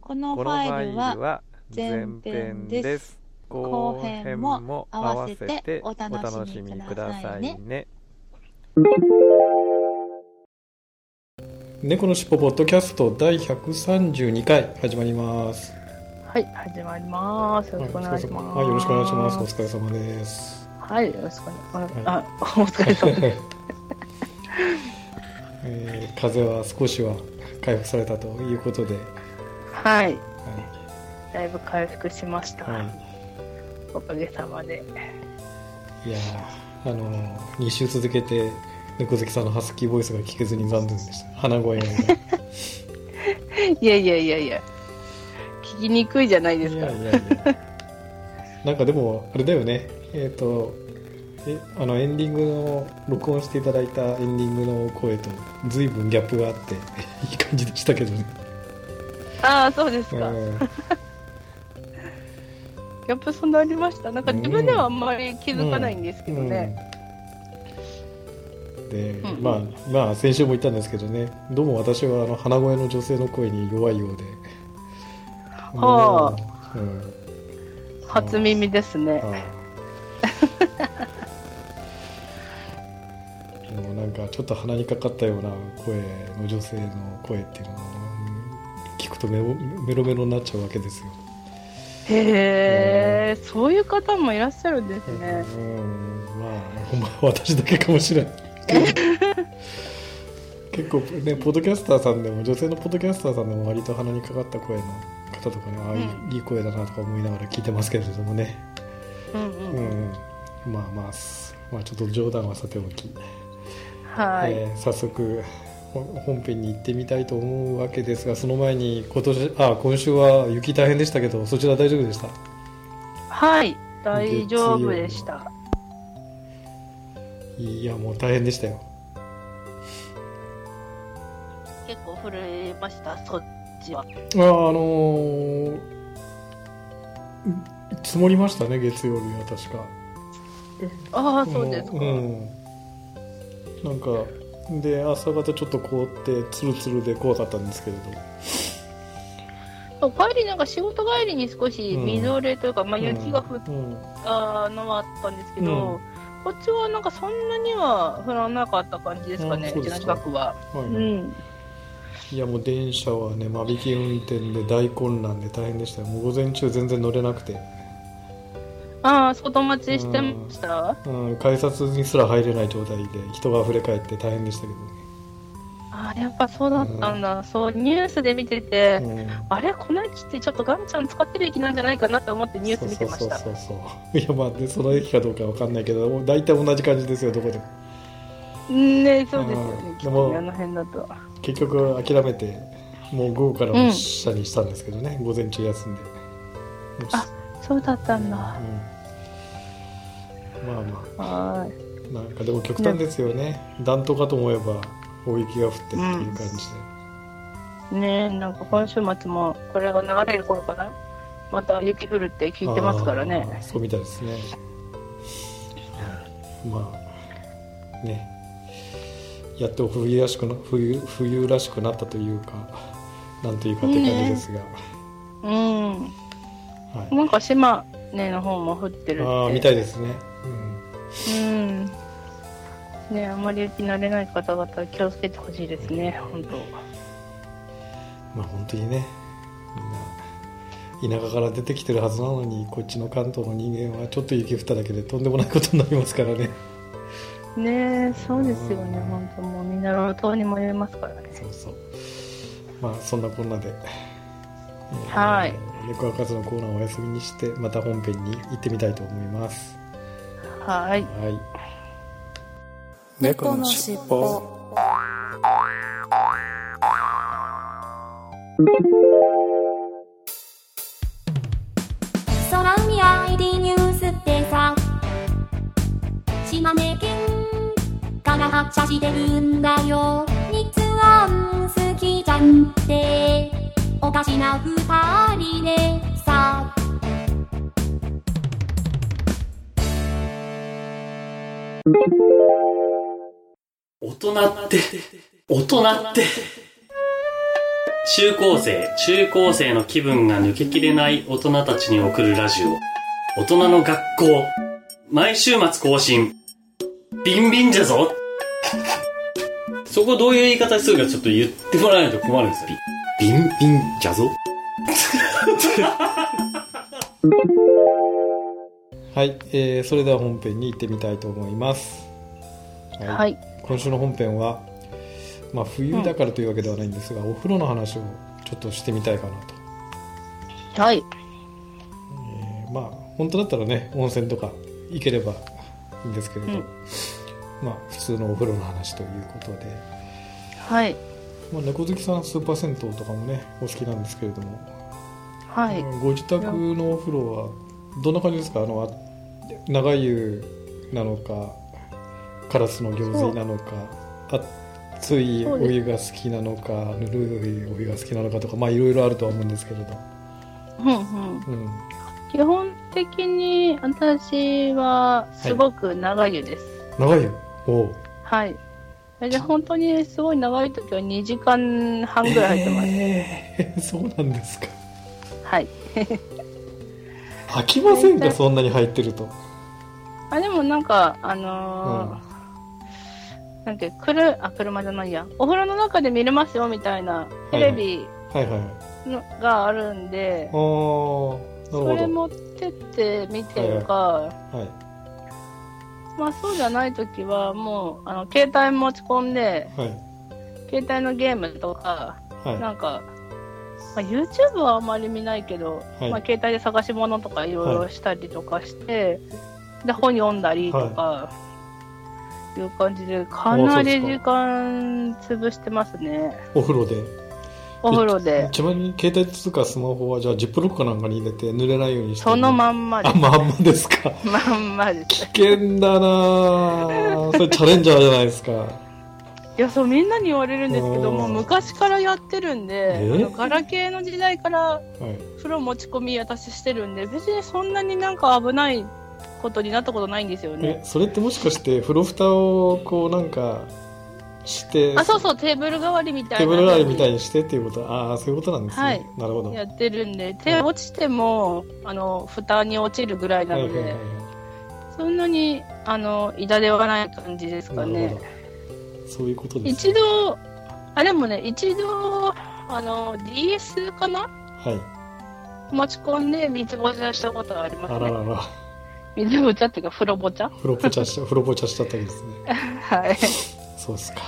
このファイルは前編です後編も合わせてお楽しみくださいね猫のしっぽポッドキャスト第132回始まりますはい、始まります。よろしくお願いします。はい、よろしくお願いします。お疲れ様です。はい、よろしくお願いします。はあ、お疲れ様です。えー風邪は少しは回復されたということで、はい、だいぶ回復しました。はい、はおかげさまで。い、いやーあの2週続けて猫好きさんのハスキーボイスが聞けずに残念でした。鼻声が。いやいやいやいや、聞きにくいじゃないですか。いやいやいや。なんかでもあれだよね。えっ、と。えあのエンディングの録音していただいたエンディングの声と随分ギャップがあって いい感じでしたけどね、ああ、そうですか。うん。ギャップそんなありました？なんか自分ではあんまり気づかないんですけどね。うん。で、うん。まあまあ先週も言ったんですけどね。どうも私はあの鼻声の女性の声に弱いようで。はあ、うん、初耳ですね。なんかちょっと鼻にかかったような声の女性の声っていうのは、うん聞くとメロメロメロになっちゃうわけですよ、へえ、そういう方もいらっしゃるんですね。うんまあほんま私だけかもしれない。け ど結構ねポッドキャスターさんでも女性のポッドキャスターさんでも割と鼻にかかった声の方とかねああいい,、声だなとか思いながら聞いてますけれどもね、うんううん。ん、まあまあすまあちょっと冗談はさておき、はい。えー早速ほ本編に行ってみたいと思うわけですがその前に今年あ今週は雪大変でしたけどそちら大丈夫でした？はい、大丈夫でした。いやもう大変でしたよ結構震えました、そっちは。ああのー積もりましたね月曜日は確かああ、そうですか。うん、なんかで朝方ちょっと凍ってツルツルで怖かったんですけれど。帰りなんか仕事帰りに少しみぞれというか、まあ、雪が降っうん。たのはあったんですけど、うん。こっちはなんかそんなには降らなかった感じですかね、ううですか。近くは。はいはい。うん。いやもう電車はね間引き運転で大混乱で大変でしたよ。もう午前中全然乗れなくて、ああ、外待ちしてました、うん、改札にすら入れない状態で人が溢れ返って大変でしたけああ、やっぱそうだったんだ。そう、ニュースで見てて、どね、あれ？この駅ってちょっとガンちゃん使ってる駅なんじゃないかなと思ってニュース見てました。そうそうそういやまあねその駅かどうかわかんないけど大体同じ感じですよどこでも。ねそうですよね。うん、きっとあの辺だと。結局諦めてもう午後からも車にしたんですけどね、午前中休んで。あそうだったんだ。うんまあまはーい。あなんかでも極端ですよね。暖冬かと思えば大雪が降ってっていう感じで、ねえ、なんか今週末もこれが流れる頃かな。また雪降るって聞いてますからね。そうみたいですね。まあね。やっと冬らしくな冬冬らしくなったというかなんというかって感じですが、うん。はい、なんか島根の方も降ってるって。ああみたいですね、うん。うん。ねえ、あまり雪慣れない方々は気をつけてほしいですね、本当。まあ本当にね。みんな田舎から出てきてるはずなのにこっちの関東の人間はちょっと雪降っただけでとんでもないことになりますからね。ねえ、そうですよね、本当もう。みんな路頭に迷いますからね。そうそう。まあそんなこんなで、えーはい猫博士のコーナーをお休みにしてまた本編に行ってみたいと思いますはい。はい。猫のしっぽ空海 ID ニュースってさ。島根県から発車してるんだよ。日安好きじゃんって。おかしな二人でさ大人って、大人って。中高生、中高生の気分が抜けきれない大人たちに送るラジオ。大人の学校。毎週末更新。ビンビンじゃぞそこどういう言い方するかちょっと言ってもらわないと困るんですよ。ビンビンじゃぞ はい、えー、それでは本編に行ってみたいと思います。ははい。今週の本編は、まあ、冬だからというわけではないんですが、お風呂の話をちょっとしてみたいかなと。はい。えーまあ本当だったらね温泉とか行ければいいんですけれど、うんまあ普通のお風呂の話ということで、はい。まあ、猫好きさんスーパー銭湯とかもねお好きなんですけれども、はい。ご自宅のお風呂はどんな感じですか？あのあ長湯なのかカラスの行水なのか熱いお湯が好きなのかぬるいお湯が好きなのかとかまあいろいろあるとは思うんですけれど、うんうん。うん、基本的に私はすごく長湯です。長湯？おうはい。で本当にすごい長い時は2時間半ぐらい入ってます。えーそうなんですかはい。飽きませんかそんなに入ってると。あ、でもなんか、あのーなんか、くる、あ、車じゃないや。お風呂の中で見れますよみたいなテレビはいはい。のがあるんで、それ持ってって見てるか、どはい。まあそうじゃない時はもう、あの、携帯持ち込んで、はい。携帯のゲームとか、はい。なんか、まあ、YouTube はあんまり見ないけど、はいまあ、携帯で探し物とかいろいろしたりとかして、で本読んだりとか、い、う感じでかなり時間潰してますね。お風呂で。お風呂で。ちなみに携帯とかスマホはじゃあジップロックかなんかに入れて濡れないようにしてそのまんまであまんまですか。まんまです。危険だなぁ。それチャレンジャーじゃないですかいやそうみんなに言われるんですけどもう昔からやってるんでえ？あのガラケーの時代からはい。風呂持ち込み私してるんで別にそんなになんか危ないことになったことないんですよね。えそれってもしかして風呂蓋をこうなんかしてあそうそうテーブル代わりみたいなテーブル代わりみたいにしてっていうこと？ああそういうことなんですね、はい。なるほど。やってるんで手落ちてもあの蓋に落ちるぐらいなので、はいはいはいそんなにあの痛ではない感じですかねそういうことです、一度あでもね一度あの DS かな？はい。持ち込んで水ぼちゃしたことはありますね。あららら。水ぼちゃっていうか風呂ぼちゃ？風呂ぽちゃし 風呂ぽちゃしちゃったりですね。はい。そうですか。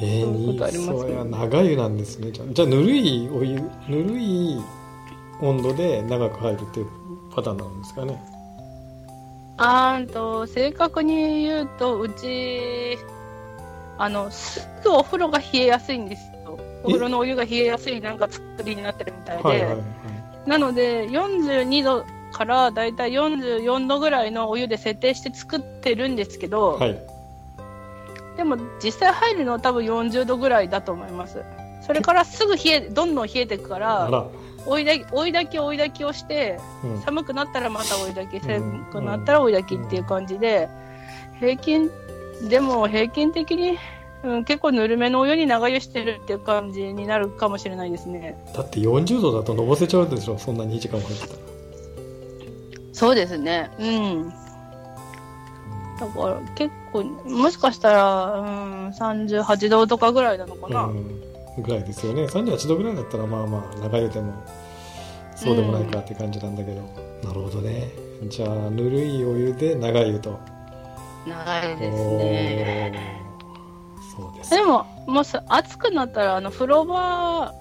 えー、そういうことありますね。そうや長湯なんですね。じゃあじゃあぬるいお湯ぬるい温度で長く入るっていうパターンなんですかね。あーんと正確に言うとうちあのすぐお風呂が冷えやすいんですよ。お風呂のお湯が冷えやすいなんか作りになってるみたいで、はいはいはい。なので42度からだいたい44度ぐらいのお湯で設定して作ってるんですけど、はい。でも実際入るのは多分40度ぐらいだと思います。それからすぐ冷えどんどん冷えていくかあら。ら、追いだき追いだき追いだきをしてうん、寒くなったらまた追いだきん。寒くなったら追いだきっていう感じで平均でも平均的に、うん、結構ぬるめのお湯に長湯してるっていう感じになるかもしれないですね。だって40度だとのぼせちゃうでしょ？そんなに2時間も入って。たらそうですね。うん。だから結構もしかしたら、うん、38度とかぐらいなのかな、うん。ぐらいですよね。38度ぐらいだったらまあまあ長湯でもそうでもないかって感じなんだけど、なるほどね。じゃあぬるいお湯で長湯と長いですね。そうですでももし暑くなったらあの風呂場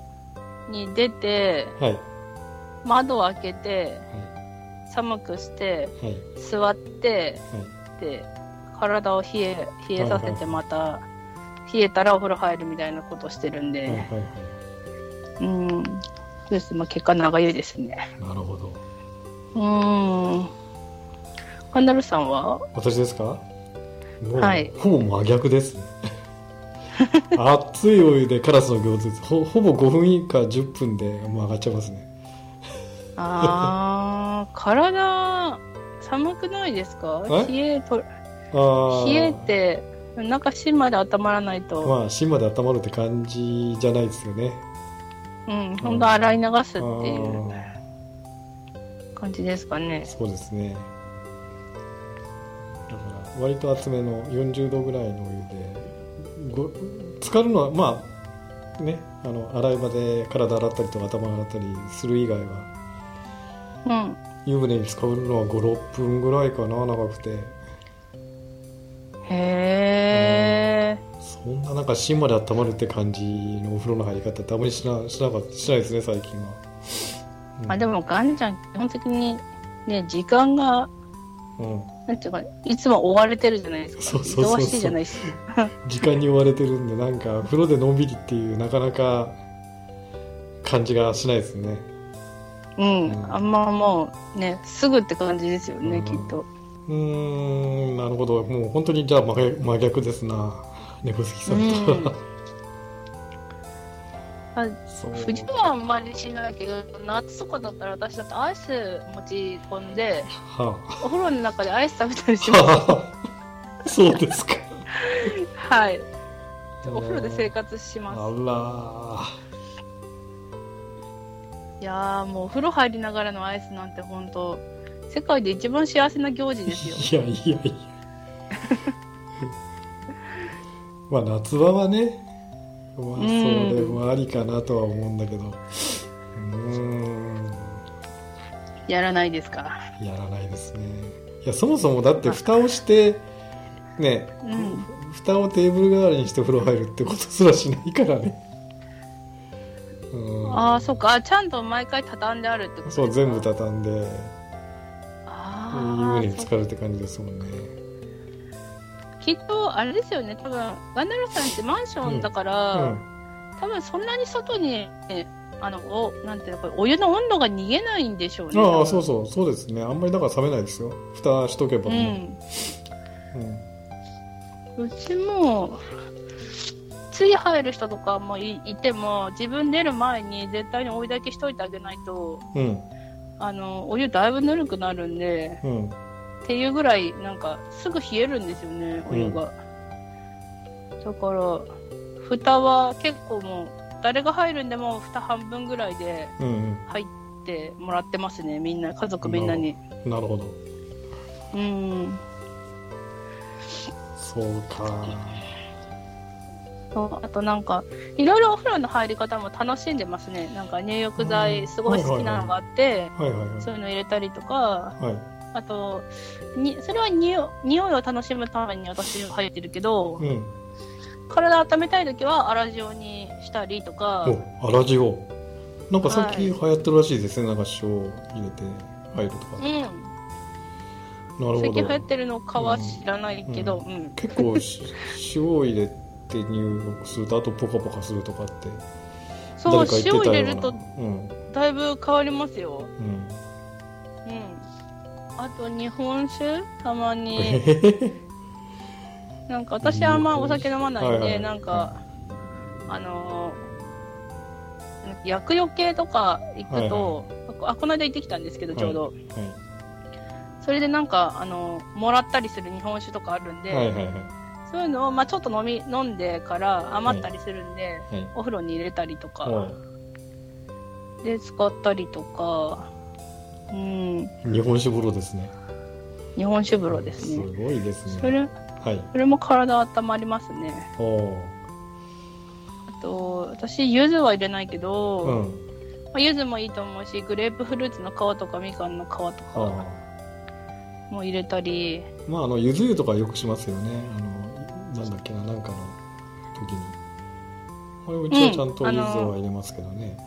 に出てはい。窓を開けて寒くしてはい。座ってはい。で体を冷え冷えさせてはいまた冷えたらお風呂入るみたいなことしてるんで、はいはいはい。うん。そうです。まあ、結果長湯ですね。なるほど。うーん。カンダルさんは？私ですか？はい。ほぼ真逆ですね。熱いお湯でカラスの行列。ほほぼ5分以下10分でもう上がっちゃいますね。あー、体、寒くないですか？え？冷えと、冷えて、中芯まで温まらないと、まあ芯まで温まるって感じじゃないですよね。うん、ほんと洗い流すっていうあ感じですかね。ー。そうですね割と厚めの40度ぐらいのお湯でご浸かるのはまあねあの洗い場で体洗ったりとか頭洗ったりする以外はうん。湯船に使うのは56分ぐらいかな長くてへそんななんか芯まで温まるって感じのお風呂の入り方ってあまりしなしなかったしないですね最近は、うんー。あ、でも、ガンちゃん、基本的に、ね、時間が、うん、なんていうか、いつも追われてるじゃないですか。そうそうそうそう忙しいじゃないし。時間に追われてるんでなんか風呂でのんびりっていうなかなか感じがしないですねうん。うんあんまもう、ね、すぐって感じですよね、うんきっと。うーんなるほどもう本当にじゃあ真逆真逆ですな猫好きさんと、うんあそう冬はあんまりしないけど、夏とかだったら私だってアイス持ち込んで、はお風呂の中でアイス食べたりしあます。はあそうですかはい。お風呂で生活します。あいやーもうお風呂入りながらのアイスなんて本当世界で一番幸せな行事ですよ。らいやいやいや まあ夏場はねまあそれもありかなとは思うんだけど。うーん。やらないですか？やらないですね。いやそもそもだって蓋をしてねうん。蓋をテーブル代わりにして風呂入るってことすらしないからね。うん。ああ、そっか。あちゃんと毎回畳んであるってことそう全部畳んで。湯船に浸か。るって感じですもんねきっと、あれですよね。多分、ガンダルさんってマンションだから、うん。多分そんなに外に、あの、お、なんていうの、これお湯の温度が逃げないんでしょうね。ああそうそうそうですね。あんまりだから冷めないですよ。蓋しとけばうね、ん。うん。うちも、つい入る人とかもいいても、自分出る前に絶対にお湯だけしといてあげないと、うん。あの、お湯だいぶぬるくなるんで、うんっていうぐらい、なんか、すぐ冷えるんですよね、お湯が。だから、蓋は結構もう、誰が入るんでも蓋半分ぐらいでうん入ってもらってますね、みんな、家族みんなに。うんなるほど。うん。そうか。あとなんか、いろいろお風呂の入り方も楽しんでますね。なんか入浴剤すごい好きなのがあって、そういうの入れたりとか、はいあと、にそれは匂い匂いを楽しむために私入ってるけど、うん。体温めたい時は粗塩にしたりとか、お粗塩。なんか最近は流行ってるらしいですね、なんか塩入れて入るとか、うん、なるほ最近流行どってるのかは知らないけど、うん。結構し塩を入れて入浴するとあとポカポカするとかってそう、塩入れるとうん。だいぶ変わりますよ。うんうん。あと日本酒？たまに。なんか私あんまお酒飲まないんで、はいはい。なんか、あのー薬用系とか行くと、あこの間行ってきたんですけど、ちょうど。それでなんか、あのーもらったりする日本酒とかあるんで、はいはいはい。はいそういうのを、まあちょっと飲み、飲んでから余ったりするんで、はい。お風呂に入れたりとか、はい。で使ったりとか、うん、日本酒風呂ですね。日本酒風呂ですね。すごいですね。それ、はい。それも体温まりますね。あと、私、柚子は入れないけど、うん。まあ、柚子もいいと思うし、グレープフルーツの皮とかみかんの皮とあかあも入れたり、まああのゆず湯とかよくしますよね。あのなんだっけななんかの時に。あれうちはちゃんとうんゆずあのは入れますけどね、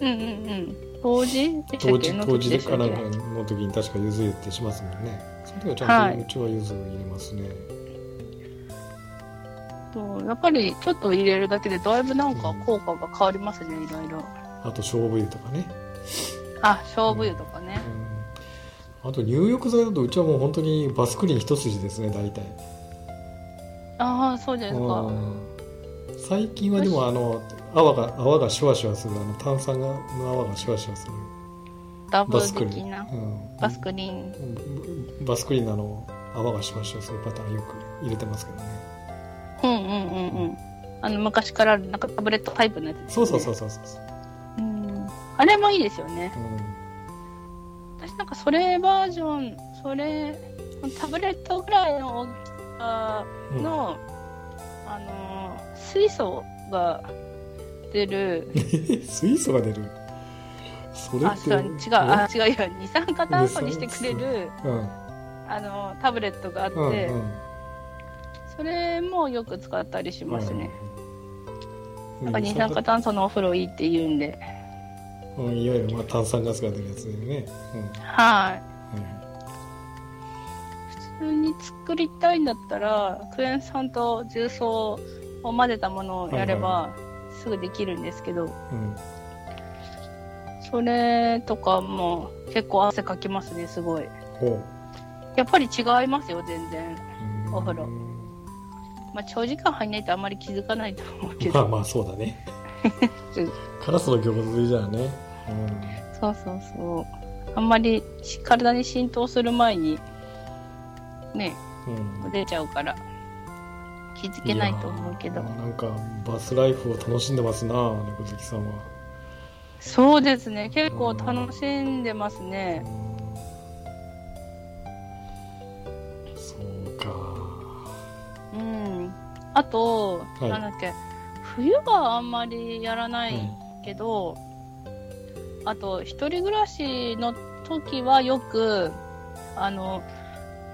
うんうんうん。当時？でした当っけ？当時時でかなんかの時に確かゆず湯ってしますもんね。その時はちゃんと、はい。うちはゆず入れますねそうやっぱりちょっと入れるだけでだいぶなんか効果が変わりますね、いろいろ。あと勝負湯とかね、あ、勝負湯とかね。うん、あと入浴剤だとうちはもう本当にバスクリン一筋ですね大体。ああ、そうですか。うん。最近はでもあの泡が泡がシュワシュワするあの炭酸がの泡がシュワシュワするダブルバスクリン、的な。うん、バスクリーン。うんバスクリンのあの泡がシュワシュワするパターンよく入れてますけどねうんうんうんうん。あの、昔からあるなんかタブレットタイプのやつね。そうそうそうそうそうそう、うん。あれもいいですよね。うん私なんかそれバージョン、それ、タブレットぐらいの大きさの、あのー、水素が出る、水素が出る。それあ、って違う、違う、あ、違うよ、二酸化炭素にしてくれる、うん。あのー、タブレットがあって、うんうん。それもよく使ったりしますね。うん。なんか二酸化炭素のお風呂いいって言うんで。うん、いわゆるまあ炭酸ガスが出るやつだよね、うん。はい。はい普通に作りたいんだったら、クエン酸と重曹を混ぜたものをやれはいば、すぐできるんですけど、うん。それとかも結構汗かきますね、すごい。ほやっぱり違いますよ、全然。うお風呂。まあ、長時間入んないとあんまり気づかないと思うけど。まあまあそうだね。カラスの行水じゃあね、そうそうそう。あんまりし体に浸透する前に、ね、うん。うん、出ちゃうから、気づけないと思うけど。なんかバスライフを楽しんでますな猫好きさんは、そうですね、結構楽しんでますね。うん。そうか。うん。あと、はい。なんだっけ、冬はあんまりやらないけど、あと、一人暮らしの時はよく、あの、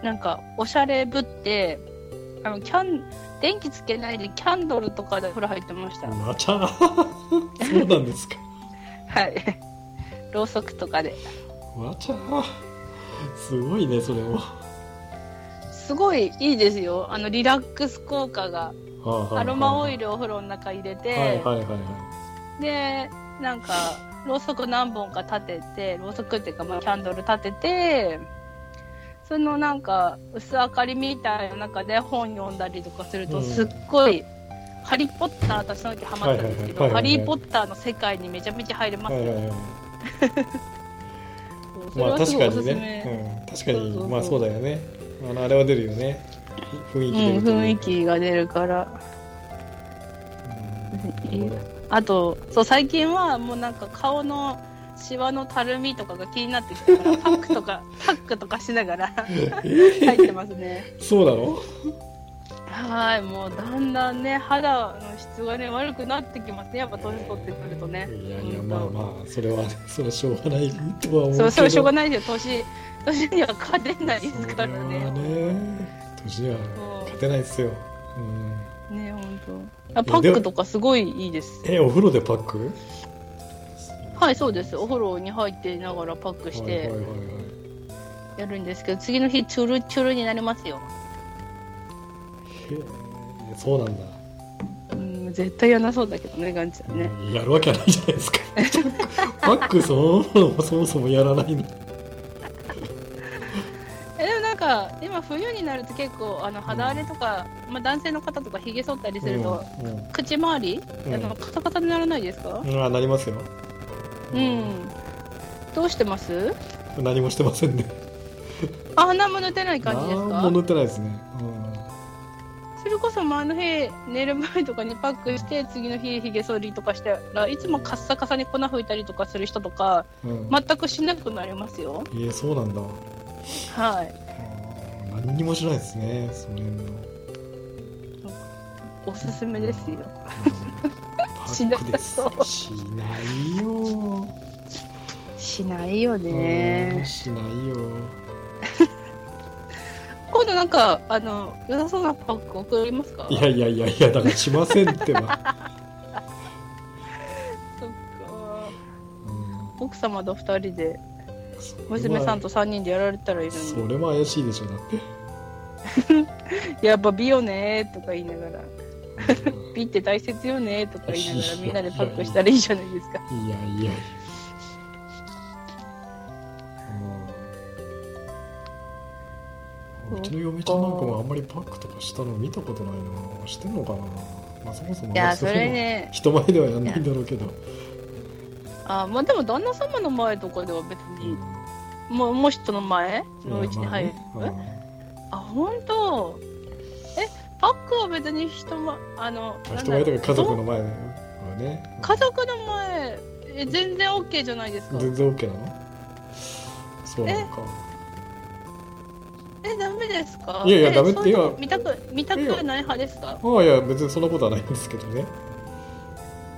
なんか、おしゃれぶって、あの、キャン、電気つけないでキャンドルとかで風呂入ってました。まちゃ そうなんですか はい。ろうそくとかで。まちゃすごいねそれもすごいいいですよ。あの、リラックス効果が。アロマオイルお風呂の中入れて、はいはいはいはいで、なんか、ろうそく何本か立てて、ろうそくっていうか、まあ、キャンドル立てて、そのなんか、薄明かりみたいな中で本読んだりとかすると、うん。すっごい、ハリー・ポッター、私その時ハマったんですけど、ハリー・ポッターの世界にめちゃめちゃ入れますよ。はいはいはい。そうそれまあ確かにね。め。、うん、確かにまあそうだよね。あのあれは出るよね。雰囲うん、気出るうか雰囲気が出るから。うん。あと、そう、最近はもうなんか顔のシワのたるみとかが気になってきたから、パックとか、パックとかしながら 入ってますね。そうなのはい、もうだんだんね、肌の質がね、悪くなってきますね。やっぱ年取ってくるとね。いやいやうんまあまあそれはねそれはしょうがないとは思うそう、それはしょうがないですよ。年、年には勝てないですからね。ね年には勝てないですよ、うん、ね、本当。あパックとかすごいいいです。えお風呂でパック？はい、そうです。お風呂に入っていながらパックしてやるんですけど、次の日、チュルチュルになりますよ。へえそうなんだ、うん、絶対やなそうだけどね、ガンちゃんね。うんやるわけはないじゃないですか。パックそのものもそもそもやらないの。えでもなんか今冬になると結構あの肌荒れとか、まあ、男性の方とかひげ剃ったりすると、うんうん。口周り、うん。あのカサカサにならないですか？うんあなりますようん、どうしてます？何もしてませんね。あ何も塗ってない感じですか？何も塗ってないですね、それこそ前の日寝る前とかにパックして次の日ひげ剃りとかしたらいつもカッサカサに粉吹いたりとかする人とかうん。うん全くしなくなりますよ。えー、そうなんだ。はい。何にもしないですねその辺の。おすすめですよ。パしなックですそう。しないよ。しないようんねしないよ。今度なんかあの良さそうなパック送りますか？いやいやいやいやだからしませんってば、そっか。うん。奥様と二人で娘さんと三人でやられたらいいのそれも怪しいでしょだって。に やっぱ美よねーとか言いながら ピって大切よねとか言いながらみんなでパックしたらいいじゃないですか。いやいや。うんうちの嫁ちゃんなんかもあんまりパックとかしたの見たことないな。してんのかな。まあそもそもいや、それね、人前ではやんないんだろうけど、あまあでも旦那様の前とかでは別に、もうもう人の前のうちに入る、まあ本当？え、パックは別に人ま、あの、人前とか家族の前はね。家族の前、え全然 OK じゃないですか。全然 OK なの？そうなのか。え、ダメですか？いやいやえダメっていや見たく、見たくない派ですか？ああいや別にそんなことはないんですけどね。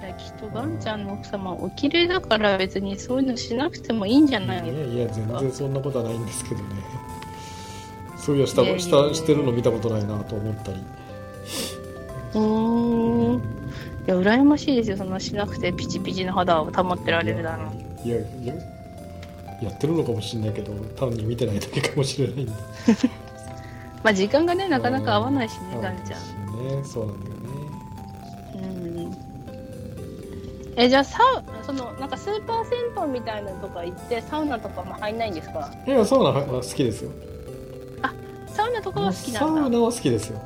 いやきっとガンちゃんの奥様お綺麗だから別にそういうのしなくてもいいんじゃいやないですか？いや全然そんなことはないんですけどねそういやしたしたしてるの見たことないなと思ったり。うーん。いや羨ましいですよ。そのしなくてピチピチの肌を保ってられるだろういやいややってるのかもしれないけど単に見てないだけかもしれない まあ時間がねなかなか合わないしねガンちゃん。んねそうなんだよね。うん。えじゃあサウそのなんかスーパー銭湯みたいなのとか行ってサウナとかも入んないんですか？いやサウナは好きですよサウナとかは好きサなんだ。ウナは好きですよ。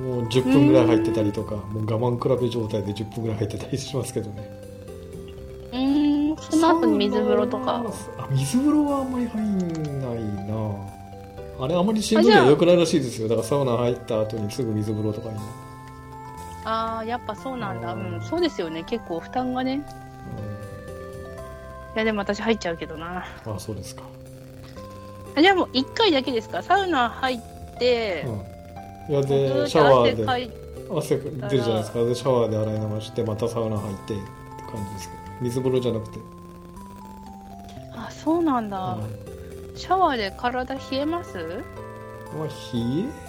もう10分ぐらい入ってたりとかもう我慢比べ状態で10分ぐらい入ってたりしますけどね。うーん。その後に水風呂とか。あ水風呂はあんまり入んないな。あれあまりしんどいは良くないらしいですよ。だからサウナ入った後にすぐ水風呂とかに、ああやっぱそうなんだ。ううん。んそうですよね。結構負担がね。いやでも私入っちゃうけどな。うん、あそうですか、あじゃあもう1回だけですか？サウナ入って、うん、いやずでシャワーでと汗出るじゃないですか。でシャワーで洗い流してまたサウナ入ってって感じですけど。水風呂じゃなくて、あそうなんだ、うんシャワーで体冷えます？まあ、冷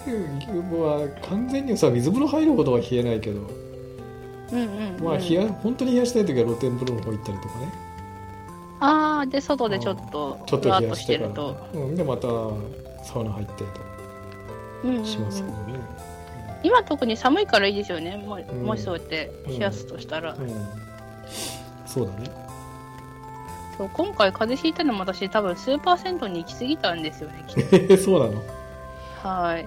えるは完全にさ水風呂入ることは冷えないけど、うんうん、うん、まあ冷や本当に冷やしたい時は露天風呂の方行ったりとかねああで外でちょっとちょっと冷やしてると、うん、でまたサウナ入ってうんうんうん。としますけどね、今特に寒いからいいですよね。も,、ん。もしそうやって冷やすとしたら、うん。そうだね。そう今回風邪ひいたのも私多分スーパー銭湯に行き過ぎたんですよねきっと。そうなの？はい。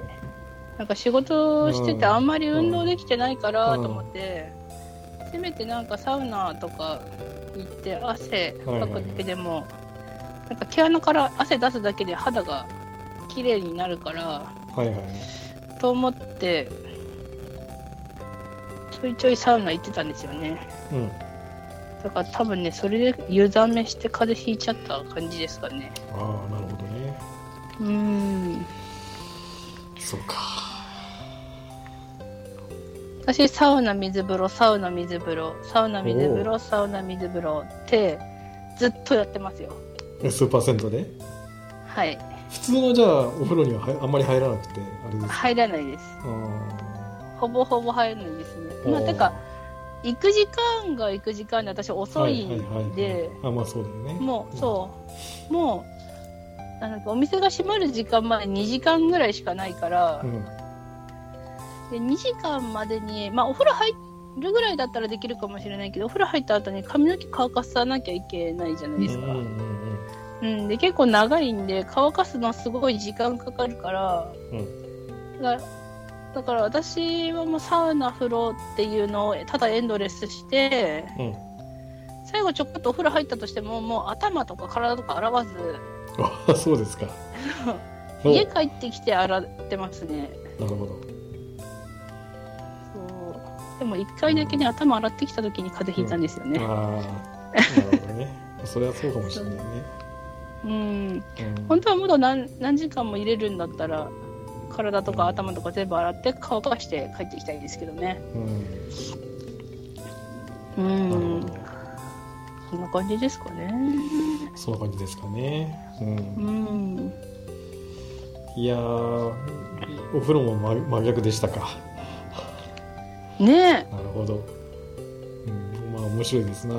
なんか仕事しててうん。あんまり運動できてないからうんと思って、せめてなんかサウナとか行って汗かくだけでも、なんか毛穴から汗出すだけで肌が綺麗になるからはいはい。と思ってちょいちょいサウナ行ってたんですよね。うん。だから多分ねそれで湯冷めして風邪ひいちゃった感じですかね。ああなるほどね。うーん。そうか私サウナ水風呂サウナ水風呂サウナ水風呂サウナ水風呂ってずっとやってますよ。えスーパー銭湯で？はい。普通のじゃあお風呂にははあんまり入らなくてあれです。か入らないです。あほぼほぼ入らないですね。ー。まあてか行く時間が行く時間で私遅いんで、あまあそうだよね。もうそう。もうなんかお店が閉まる時間まで2時間ぐらいしかないから、うんで2時間までに、まあ、お風呂入るぐらいだったらできるかもしれないけどお風呂入った後に髪の毛乾かさなきゃいけないじゃないですか、うんで結構長いんで乾かすのすごい時間かかるから、うん。だだから私はもうサウナ風呂っていうのをただエンドレスしてうん。最後ちょこっとお風呂入ったとしてももう頭とか体とか洗わずあそうですか。お家帰ってきて洗ってますね。なるほども一回だけね頭洗ってきた時に風邪ひいたんですよね、ああなるほどね。それはそうかもしれないね。うん。うん。本当はもっと何何時間も入れるんだったら体とか頭とか全部洗って乾かして帰ってきたいですけどね。うん。うん。そんな感じですかね。そんな感じですかね。うん。うん。いやーお風呂も真真逆でしたかねえ。なるほど、うん、まあ面白いですな。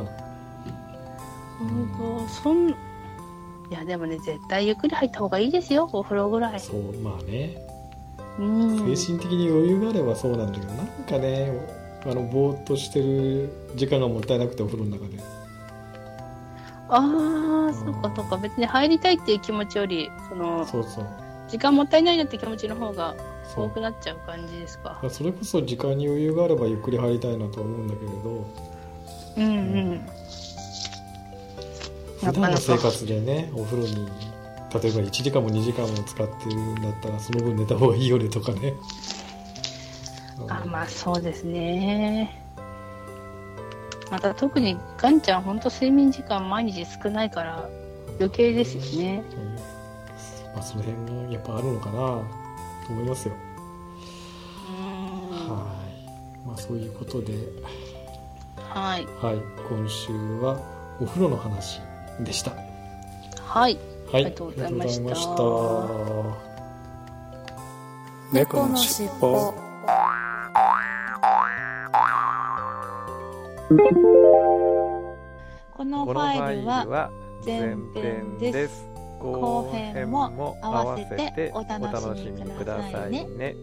本当そんいやでもね絶対ゆっくり入った方がいいですよお風呂ぐらい。そうまあね。うん。精神的に余裕があればそうなんだけどなんかねあのぼーっとしてる時間がもったいなくてお風呂の中で。ああ、そっかそっか。別に入りたいっていう気持ちより、その、そうそう。時間もったいないなって気持ちの方が多くなっちゃう感じですか？それこそ時間に余裕があればゆっくり入りたいなとは思うんだけれどうんうん。普段の生活でねお風呂に例えば1時間も2時間も使ってるんだったらその分寝た方がいいよねとかねあまあそうですね。また特にガンちゃん本当睡眠時間毎日少ないから余計ですよね。うんまあ、その辺もやっぱあるのかなと思いますよ。うん。はい。まあそういうことで。はい。はい。今週はお風呂の話でした。はい。はい。ありがとうございました。猫のしっぽ。このファイルはァイルは前前編編です。後編も合わせてお楽しみくださいね。